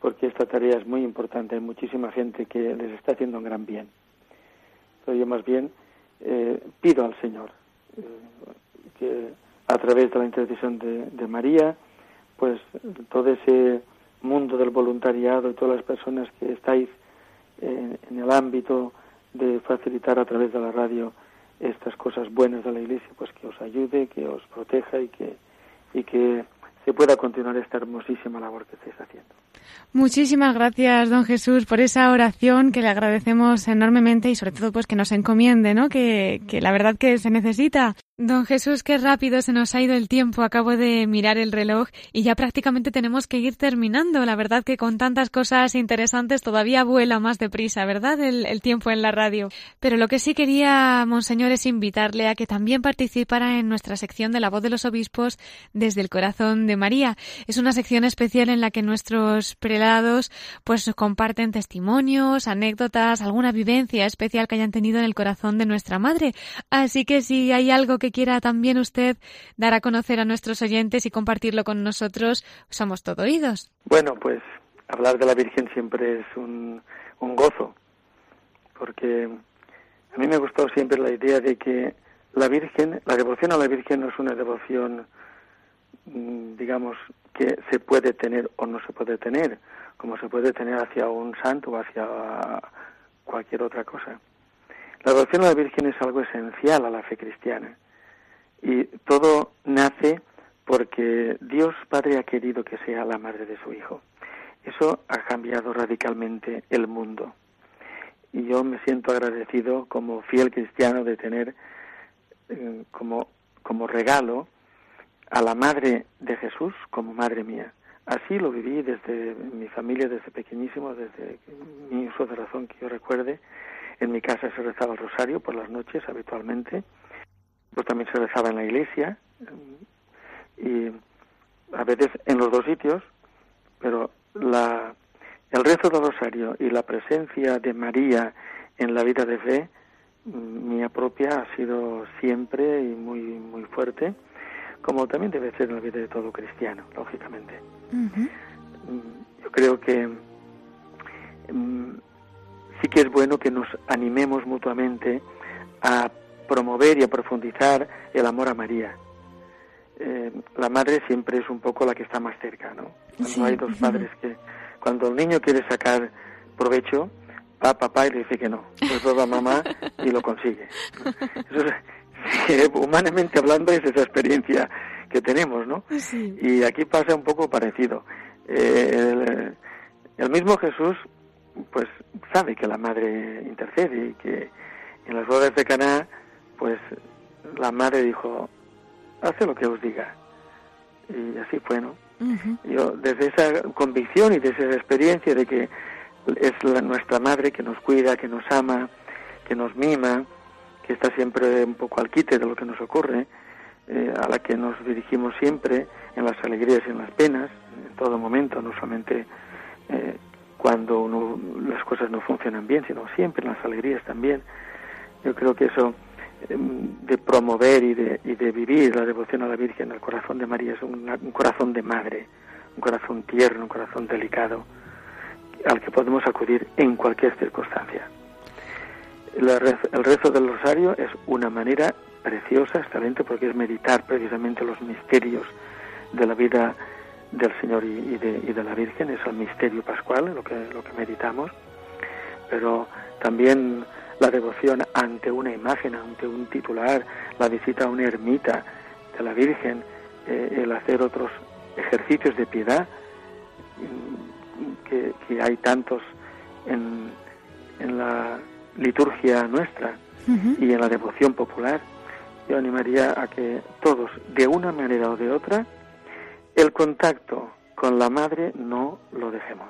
porque esta tarea es muy importante. Hay muchísima gente que les está haciendo un gran bien. Yo más bien eh, pido al Señor eh, que a través de la intercesión de, de María, pues todo ese mundo del voluntariado y todas las personas que estáis en, el ámbito de facilitar a través de la radio estas cosas buenas de la Iglesia, pues que os ayude, que os proteja y que, y que se pueda continuar esta hermosísima labor que estáis haciendo.
Muchísimas gracias, don Jesús, por esa oración que le agradecemos enormemente y sobre todo pues que nos encomiende, ¿no? Que, que la verdad que se necesita. Don Jesús, qué rápido se nos ha ido el tiempo. Acabo de mirar el reloj y ya prácticamente tenemos que ir terminando. La verdad que con tantas cosas interesantes todavía vuela más deprisa, ¿verdad? El, tiempo en la radio. Pero lo que sí quería, Monseñor, es invitarle a que también participara en nuestra sección de la voz de los obispos desde el corazón de María. Es una sección especial en la que nuestros prelados pues comparten testimonios, anécdotas, alguna vivencia especial que hayan tenido en el corazón de nuestra madre. Así que si hay algo que quiera también usted dar a conocer a nuestros oyentes y compartirlo con nosotros, somos todo oídos.
Bueno, pues hablar de la Virgen siempre es un, un gozo, porque a mí me ha gustado siempre la idea de que la Virgen, la devoción a la Virgen no es una devoción, mm, digamos, que se puede tener o no se puede tener, como se puede tener hacia un santo o hacia cualquier otra cosa. La devoción a la Virgen es algo esencial a la fe cristiana. Y todo nace porque Dios Padre ha querido que sea la madre de su Hijo. Eso ha cambiado radicalmente el mundo. Y yo me siento agradecido como fiel cristiano de tener eh, como, como regalo a la madre de Jesús como madre mía. Así lo viví desde mi familia, desde pequeñísimo, desde mi uso de razón que yo recuerde. En mi casa se rezaba el rosario por las noches habitualmente pues también se rezaba en la iglesia y a veces en los dos sitios pero la, el rezo del rosario y la presencia de María en la vida de fe mía propia ha sido siempre y muy muy fuerte, como también debe ser en la vida de todo cristiano, lógicamente. Mm, yo creo que mm, sí que es bueno que nos animemos mutuamente a promover y a profundizar el amor a María. Eh, la madre siempre es un poco la que está más cerca, ¿no? Cuando hay dos padres que, cuando el niño quiere sacar provecho, va papá y le dice que no, pues va mamá y lo consigue. humanamente hablando es esa experiencia que tenemos, ¿no? Y aquí pasa un poco parecido. Eh, el, mismo Jesús, pues sabe que la madre intercede y que en las bodas de Caná, pues la madre dijo, hace lo que os diga. Y así fue, ¿no? Yo, desde esa convicción y desde esa experiencia de que es nuestra madre que nos cuida, que nos ama, que nos mima, que está siempre un poco al quite de lo que nos ocurre, eh, a la que nos dirigimos siempre en las alegrías y en las penas, en todo momento, no solamente eh, cuando las cosas no funcionan bien, sino siempre en las alegrías también. Yo creo que eso de promover y de, y de vivir la devoción a la Virgen, el corazón de María, es un, corazón de madre, un corazón tierno, un corazón delicado, al que podemos acudir en cualquier circunstancia. el rezo del rosario es una manera preciosa, excelente, porque es meditar precisamente los misterios de la vida del Señor y, de, la Virgen, es el misterio pascual, lo que, lo que meditamos, pero también la devoción ante una imagen, ante un titular, la visita a una ermita de la Virgen, eh, el hacer otros ejercicios de piedad, mm, que, que hay tantos en, en la liturgia nuestra y en la devoción popular yo animaría a que todos, de una manera o de otra, el contacto con la madre no lo dejemos.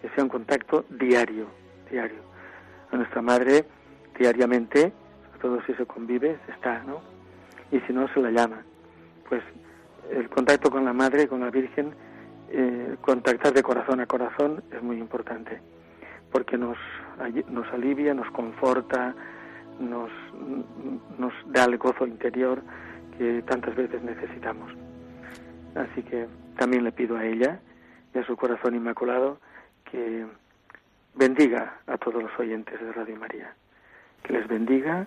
Que sea un contacto diario, diario. A nuestra madre diariamente, sobre todo si se convive, está, ¿no? Y si no, se la llama. Pues el contacto con la madre, con la Virgen, eh, contactar de corazón a corazón es muy importante, porque nos, nos alivia, nos conforta, nos, nos da el gozo interior que tantas veces necesitamos. Así que también le pido a ella y a su corazón inmaculado que bendiga a todos los oyentes de Radio María, que les bendiga,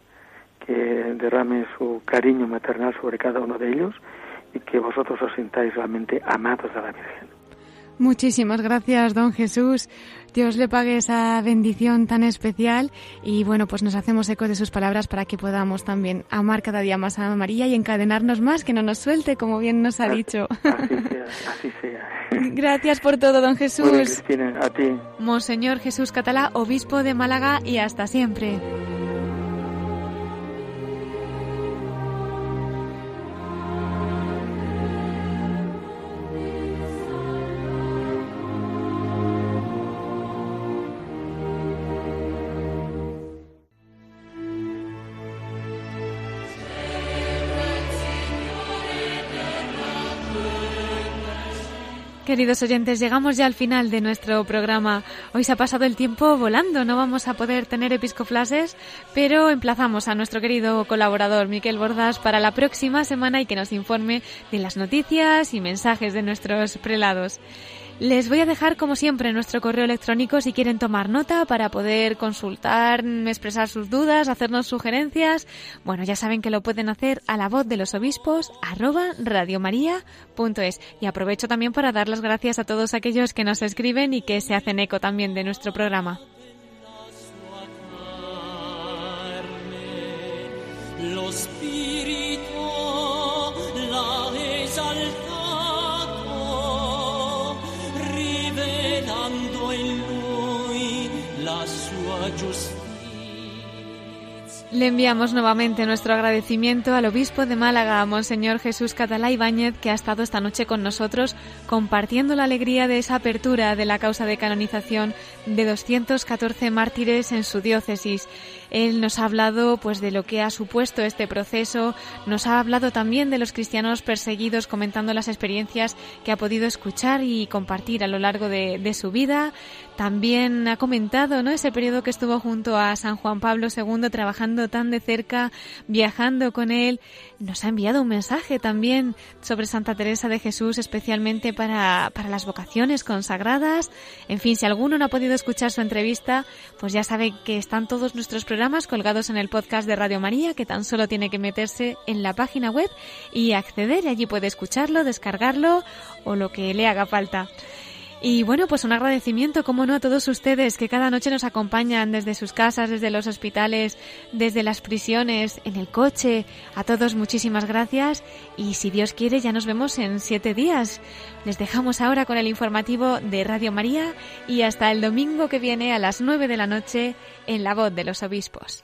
que derrame su cariño maternal sobre cada uno de ellos y que vosotros os sintáis realmente amados de la Virgen.
Muchísimas gracias, don Jesús. Dios le pague esa bendición tan especial y bueno, pues nos hacemos eco de sus palabras para que podamos también amar cada día más a María y encadenarnos más, que no nos suelte, como bien nos ha dicho.
Así sea, así sea.
Gracias por todo, don Jesús.
Cristina, a ti.
Monseñor Jesús Catalá, obispo de Málaga y hasta siempre. Queridos oyentes, llegamos ya al final de nuestro programa. Hoy se ha pasado el tiempo volando, no vamos a poder tener episcoflases, pero emplazamos a nuestro querido colaborador Miquel Bordas para la próxima semana y que nos informe de las noticias y mensajes de nuestros prelados. Les voy a dejar, como siempre, nuestro correo electrónico si quieren tomar nota para poder consultar, expresar sus dudas, hacernos sugerencias. Bueno, ya saben que lo pueden hacer a la voz de los obispos arroba radiomaria.es. Y aprovecho también para dar las gracias a todos aquellos que nos escriben y que se hacen eco también de nuestro programa. Le enviamos nuevamente nuestro agradecimiento al obispo de Málaga, Monseñor Jesús Catalá Ibáñez, que ha estado esta noche con nosotros compartiendo la alegría de esa apertura de la causa de canonización de 214 mártires en su diócesis. Él nos ha hablado pues de lo que ha supuesto este proceso, nos ha hablado también de los cristianos perseguidos comentando las experiencias que ha podido escuchar y compartir a lo largo de, su vida. También ha comentado ¿no? ese periodo que estuvo junto a San Juan Pablo II trabajando tan de cerca, viajando con él. Nos ha enviado un mensaje también sobre Santa Teresa de Jesús, especialmente para, para las vocaciones consagradas. En fin, si alguno no ha podido escuchar su entrevista, pues ya sabe que están todos nuestros programas colgados en el podcast de Radio María, que tan solo tiene que meterse en la página web y acceder. Y allí puede escucharlo, descargarlo o lo que le haga falta. Y bueno, pues un agradecimiento, como no, a todos ustedes que cada noche nos acompañan desde sus casas, desde los hospitales, desde las prisiones, en el coche. A todos muchísimas gracias y si Dios quiere ya nos vemos en siete días. Les dejamos ahora con el informativo de Radio María y hasta el domingo que viene a las nueve de la noche en La Voz de los Obispos.